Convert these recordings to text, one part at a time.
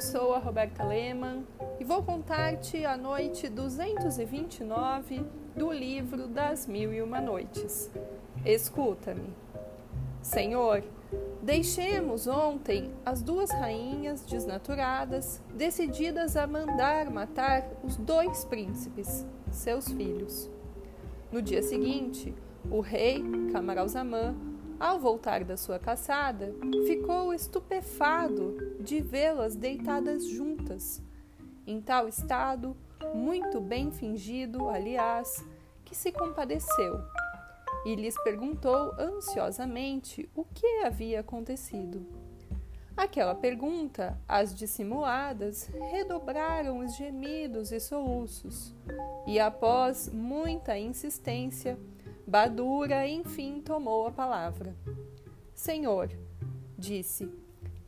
eu sou a Roberta Lehmann e vou contar-te a noite 229 do livro das Mil e Uma Noites. Escuta-me. Senhor, deixemos ontem as duas rainhas desnaturadas, decididas a mandar matar os dois príncipes, seus filhos. No dia seguinte, o rei Camaralzaman ao voltar da sua caçada, ficou estupefado de vê-las deitadas juntas. Em tal estado, muito bem fingido, aliás, que se compadeceu e lhes perguntou ansiosamente o que havia acontecido. Aquela pergunta, as dissimuladas, redobraram os gemidos e soluços, e após muita insistência, Badura enfim tomou a palavra. Senhor, disse,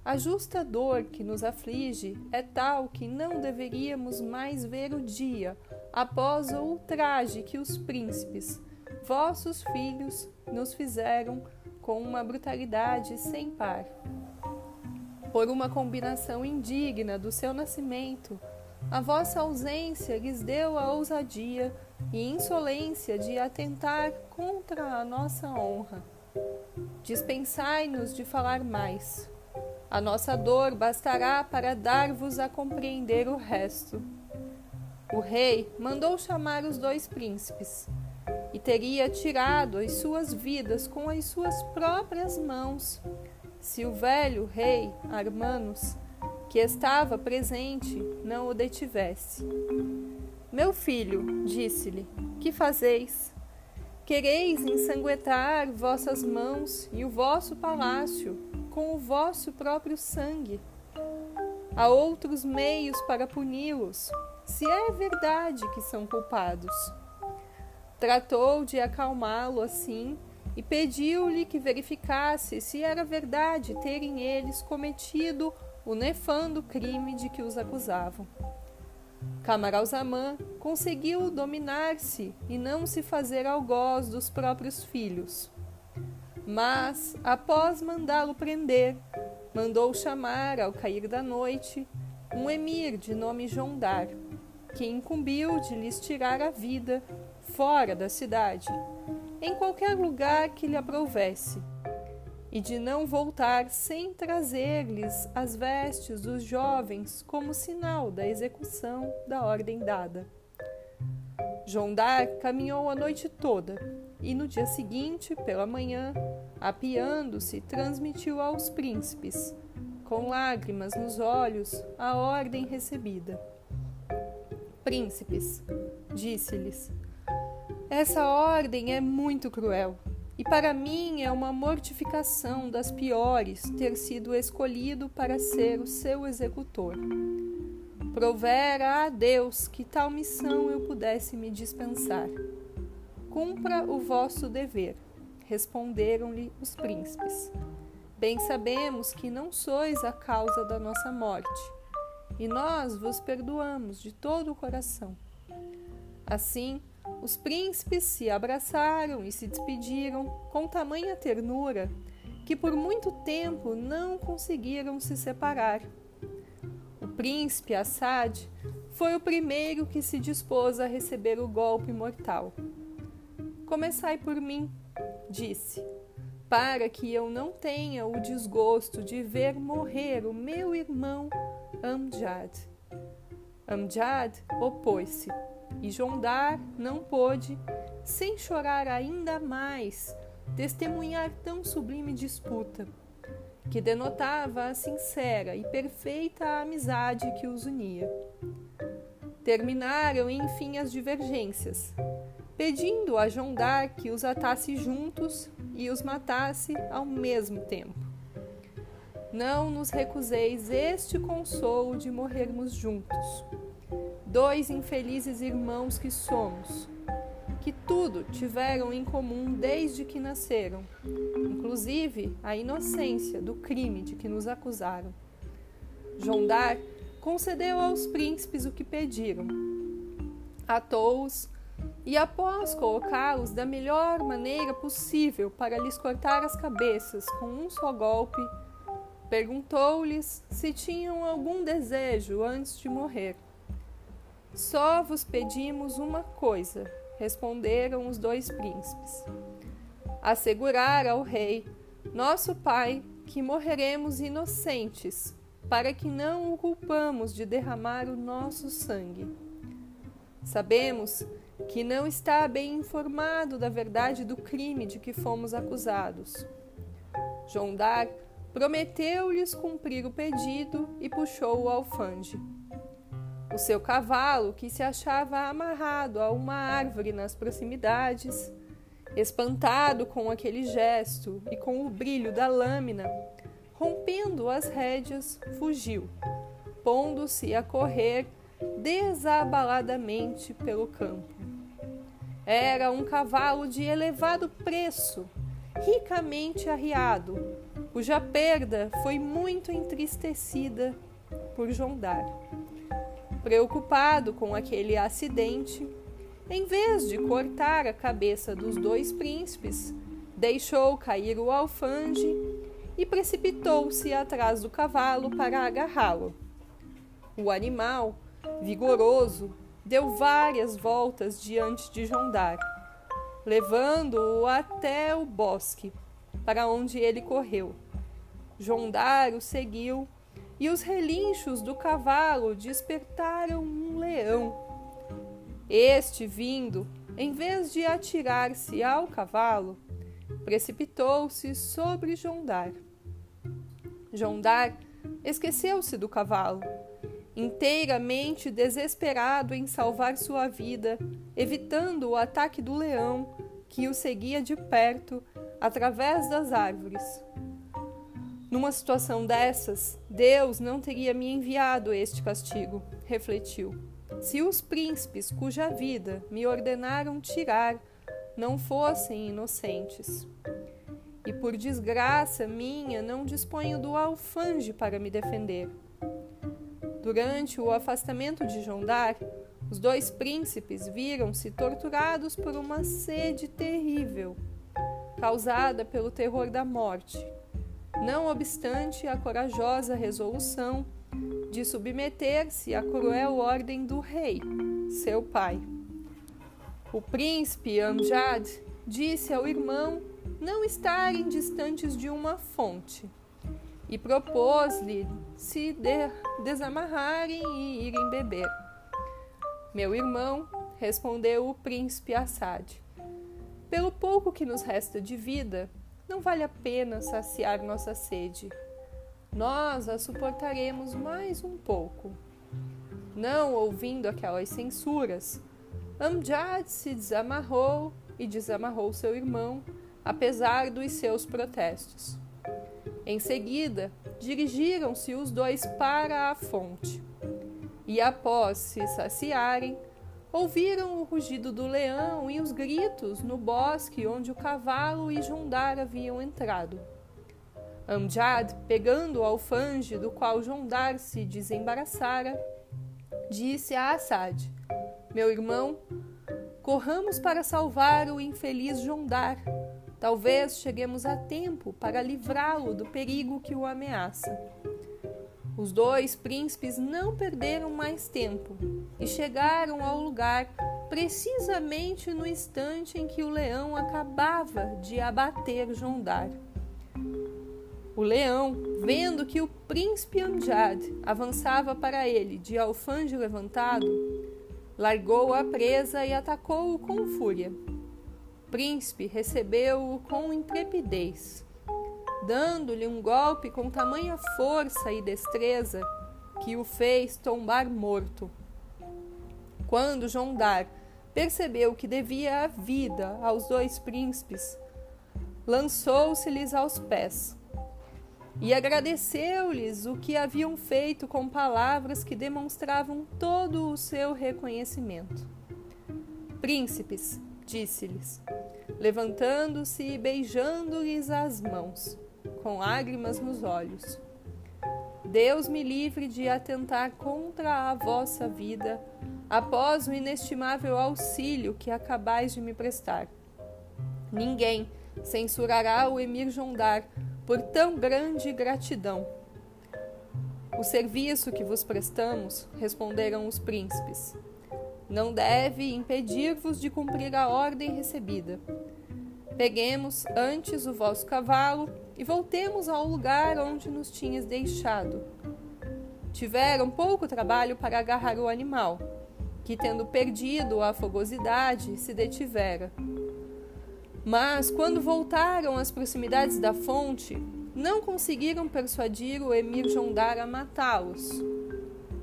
a justa dor que nos aflige é tal que não deveríamos mais ver o dia após o ultraje que os príncipes, vossos filhos, nos fizeram com uma brutalidade sem par. Por uma combinação indigna do seu nascimento, a vossa ausência lhes deu a ousadia e insolência de atentar contra a nossa honra. Dispensai-nos de falar mais. A nossa dor bastará para dar-vos a compreender o resto. O rei mandou chamar os dois príncipes e teria tirado as suas vidas com as suas próprias mãos, se o velho rei Armanos, que estava presente, não o detivesse. Meu filho, disse-lhe, que fazeis? Quereis ensanguentar vossas mãos e o vosso palácio com o vosso próprio sangue. Há outros meios para puni-los, se é verdade que são culpados. Tratou de acalmá-lo assim e pediu-lhe que verificasse se era verdade terem eles cometido o nefando crime de que os acusavam. Camaralzaman conseguiu dominar-se e não se fazer algoz dos próprios filhos. Mas, após mandá-lo prender, mandou chamar, ao cair da noite, um emir de nome Jondar, que incumbiu de lhes tirar a vida fora da cidade, em qualquer lugar que lhe aprouvesse e de não voltar sem trazer-lhes as vestes dos jovens como sinal da execução da ordem dada. Jondar caminhou a noite toda e no dia seguinte, pela manhã, apiando-se, transmitiu aos príncipes, com lágrimas nos olhos, a ordem recebida. Príncipes, disse-lhes, essa ordem é muito cruel e para mim é uma mortificação das piores ter sido escolhido para ser o seu executor. Provera a Deus que tal missão eu pudesse me dispensar. Cumpra o vosso dever, responderam-lhe os príncipes. Bem sabemos que não sois a causa da nossa morte, e nós vos perdoamos de todo o coração. Assim, os príncipes se abraçaram e se despediram com tamanha ternura que por muito tempo não conseguiram se separar. O príncipe Assad foi o primeiro que se dispôs a receber o golpe mortal. Começai por mim, disse, para que eu não tenha o desgosto de ver morrer o meu irmão Amjad. Amjad opôs-se e Jondar não pôde, sem chorar ainda mais, testemunhar tão sublime disputa, que denotava a sincera e perfeita amizade que os unia. Terminaram, enfim, as divergências, pedindo a Jondar que os atasse juntos e os matasse ao mesmo tempo. Não nos recuseis este consolo de morrermos juntos dois infelizes irmãos que somos, que tudo tiveram em comum desde que nasceram, inclusive a inocência do crime de que nos acusaram. Jondar concedeu aos príncipes o que pediram, atou-os e, após colocá-los da melhor maneira possível para lhes cortar as cabeças com um só golpe, perguntou-lhes se tinham algum desejo antes de morrer. Só vos pedimos uma coisa, responderam os dois príncipes: assegurar ao rei, nosso pai, que morreremos inocentes, para que não o culpamos de derramar o nosso sangue. Sabemos que não está bem informado da verdade do crime de que fomos acusados. Jondar prometeu-lhes cumprir o pedido e puxou o alfange. O seu cavalo, que se achava amarrado a uma árvore nas proximidades, espantado com aquele gesto e com o brilho da lâmina, rompendo as rédeas, fugiu, pondo-se a correr desabaladamente pelo campo. Era um cavalo de elevado preço, ricamente arriado, cuja perda foi muito entristecida por Jondar. Preocupado com aquele acidente, em vez de cortar a cabeça dos dois príncipes, deixou cair o alfange e precipitou-se atrás do cavalo para agarrá-lo. O animal, vigoroso, deu várias voltas diante de Jondar, levando-o até o bosque, para onde ele correu. Jondar o seguiu e os relinchos do cavalo despertaram um leão. Este, vindo, em vez de atirar-se ao cavalo, precipitou-se sobre Jondar. Jondar esqueceu-se do cavalo, inteiramente desesperado em salvar sua vida, evitando o ataque do leão que o seguia de perto através das árvores. Numa situação dessas, Deus não teria me enviado este castigo, refletiu. Se os príncipes cuja vida me ordenaram tirar não fossem inocentes. E por desgraça minha não disponho do alfange para me defender. Durante o afastamento de Jondar, os dois príncipes viram-se torturados por uma sede terrível, causada pelo terror da morte. Não obstante a corajosa resolução de submeter-se à cruel ordem do rei, seu pai. O príncipe Amjad disse ao irmão não estarem distantes de uma fonte e propôs-lhe se de desamarrarem e irem beber. Meu irmão, respondeu o príncipe Assad, pelo pouco que nos resta de vida, não vale a pena saciar nossa sede. Nós a suportaremos mais um pouco. Não ouvindo aquelas censuras, Amjad se desamarrou e desamarrou seu irmão, apesar dos seus protestos. Em seguida, dirigiram-se os dois para a fonte. E após se saciarem, ouviram o rugido do leão e os gritos no bosque onde o cavalo e Jondar haviam entrado. Amjad, pegando o alfange do qual Jondar se desembaraçara, disse a Assad: meu irmão, corramos para salvar o infeliz Jondar. Talvez cheguemos a tempo para livrá-lo do perigo que o ameaça. Os dois príncipes não perderam mais tempo e chegaram ao lugar precisamente no instante em que o leão acabava de abater Jondar. O leão, vendo que o príncipe Amjad avançava para ele de alfange levantado, largou a presa e atacou-o com fúria. O príncipe recebeu-o com intrepidez, dando-lhe um golpe com tamanha força e destreza que o fez tombar morto. Quando Jondar percebeu que devia a vida aos dois príncipes, lançou-se-lhes aos pés e agradeceu-lhes o que haviam feito com palavras que demonstravam todo o seu reconhecimento. Príncipes, disse-lhes, levantando-se e beijando-lhes as mãos, com lágrimas nos olhos. Deus me livre de atentar contra a vossa vida após o inestimável auxílio que acabais de me prestar. Ninguém censurará o emir Jondar por tão grande gratidão. O serviço que vos prestamos, responderam os príncipes, não deve impedir-vos de cumprir a ordem recebida. Peguemos antes o vosso cavalo e voltemos ao lugar onde nos tinhas deixado. Tiveram pouco trabalho para agarrar o animal, que, tendo perdido a fogosidade, se detivera. Mas, quando voltaram às proximidades da fonte, não conseguiram persuadir o emir Jondar a matá-los.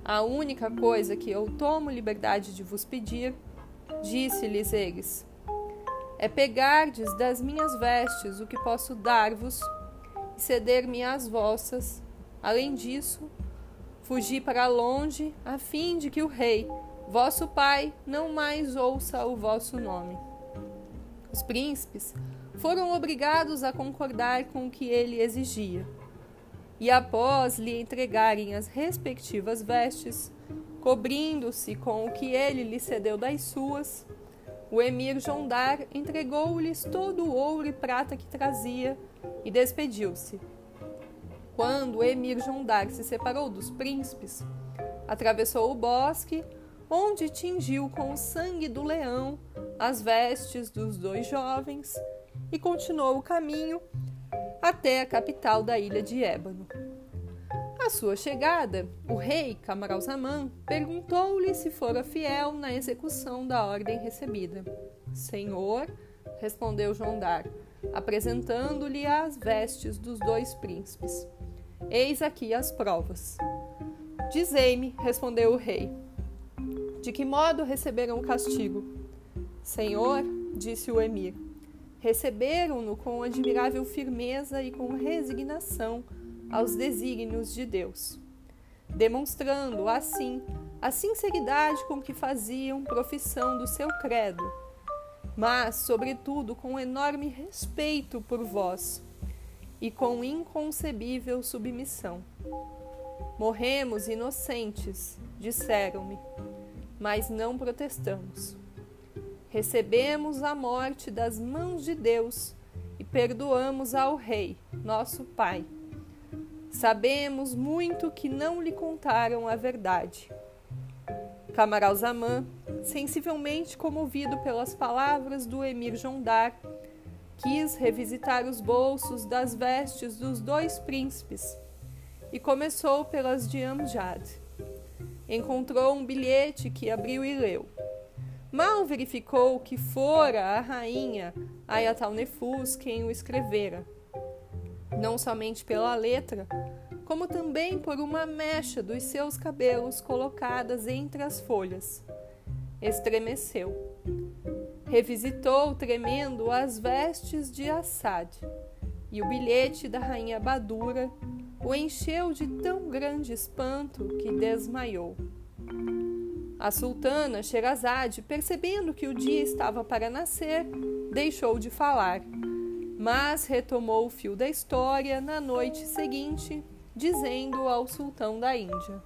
A única coisa que eu tomo liberdade de vos pedir, disse-lhes eles, é pegardes das minhas vestes o que posso dar-vos e ceder-me as vossas. Além disso, fugi para longe, a fim de que o rei, vosso pai, não mais ouça o vosso nome. Os príncipes foram obrigados a concordar com o que ele exigia. E após lhe entregarem as respectivas vestes, cobrindo-se com o que ele lhe cedeu das suas, o emir Jondar entregou-lhes todo o ouro e prata que trazia e despediu-se. Quando o emir Jondar se separou dos príncipes, atravessou o bosque, onde tingiu com o sangue do leão as vestes dos dois jovens e continuou o caminho até a capital da ilha de Ébano. À sua chegada, o rei Camaralzaman perguntou-lhe se fora fiel na execução da ordem recebida. Senhor, respondeu Jondar, apresentando-lhe as vestes dos dois príncipes. Eis aqui as provas. Dizei-me, respondeu o rei, de que modo receberam o castigo? Senhor, disse o emir, receberam-no com admirável firmeza e com resignação aos desígnios de Deus, demonstrando assim a sinceridade com que faziam profissão do seu credo, mas, sobretudo, com enorme respeito por vós e com inconcebível submissão. Morremos inocentes, disseram-me, mas não protestamos. Recebemos a morte das mãos de Deus e perdoamos ao Rei, nosso Pai Sabemos muito que não lhe contaram a verdade. Camaralzaman, sensivelmente comovido pelas palavras do emir Jondar, quis revisitar os bolsos das vestes dos dois príncipes e começou pelas de Amjad. Encontrou um bilhete que abriu e leu. Mal verificou que fora a rainha Ayatalnefus quem o escrevera não somente pela letra, como também por uma mecha dos seus cabelos colocadas entre as folhas. Estremeceu. Revisitou, tremendo, as vestes de Assad, e o bilhete da rainha Badura o encheu de tão grande espanto que desmaiou. A sultana Sherazade, percebendo que o dia estava para nascer, deixou de falar mas retomou o fio da história na noite seguinte, dizendo ao sultão da Índia: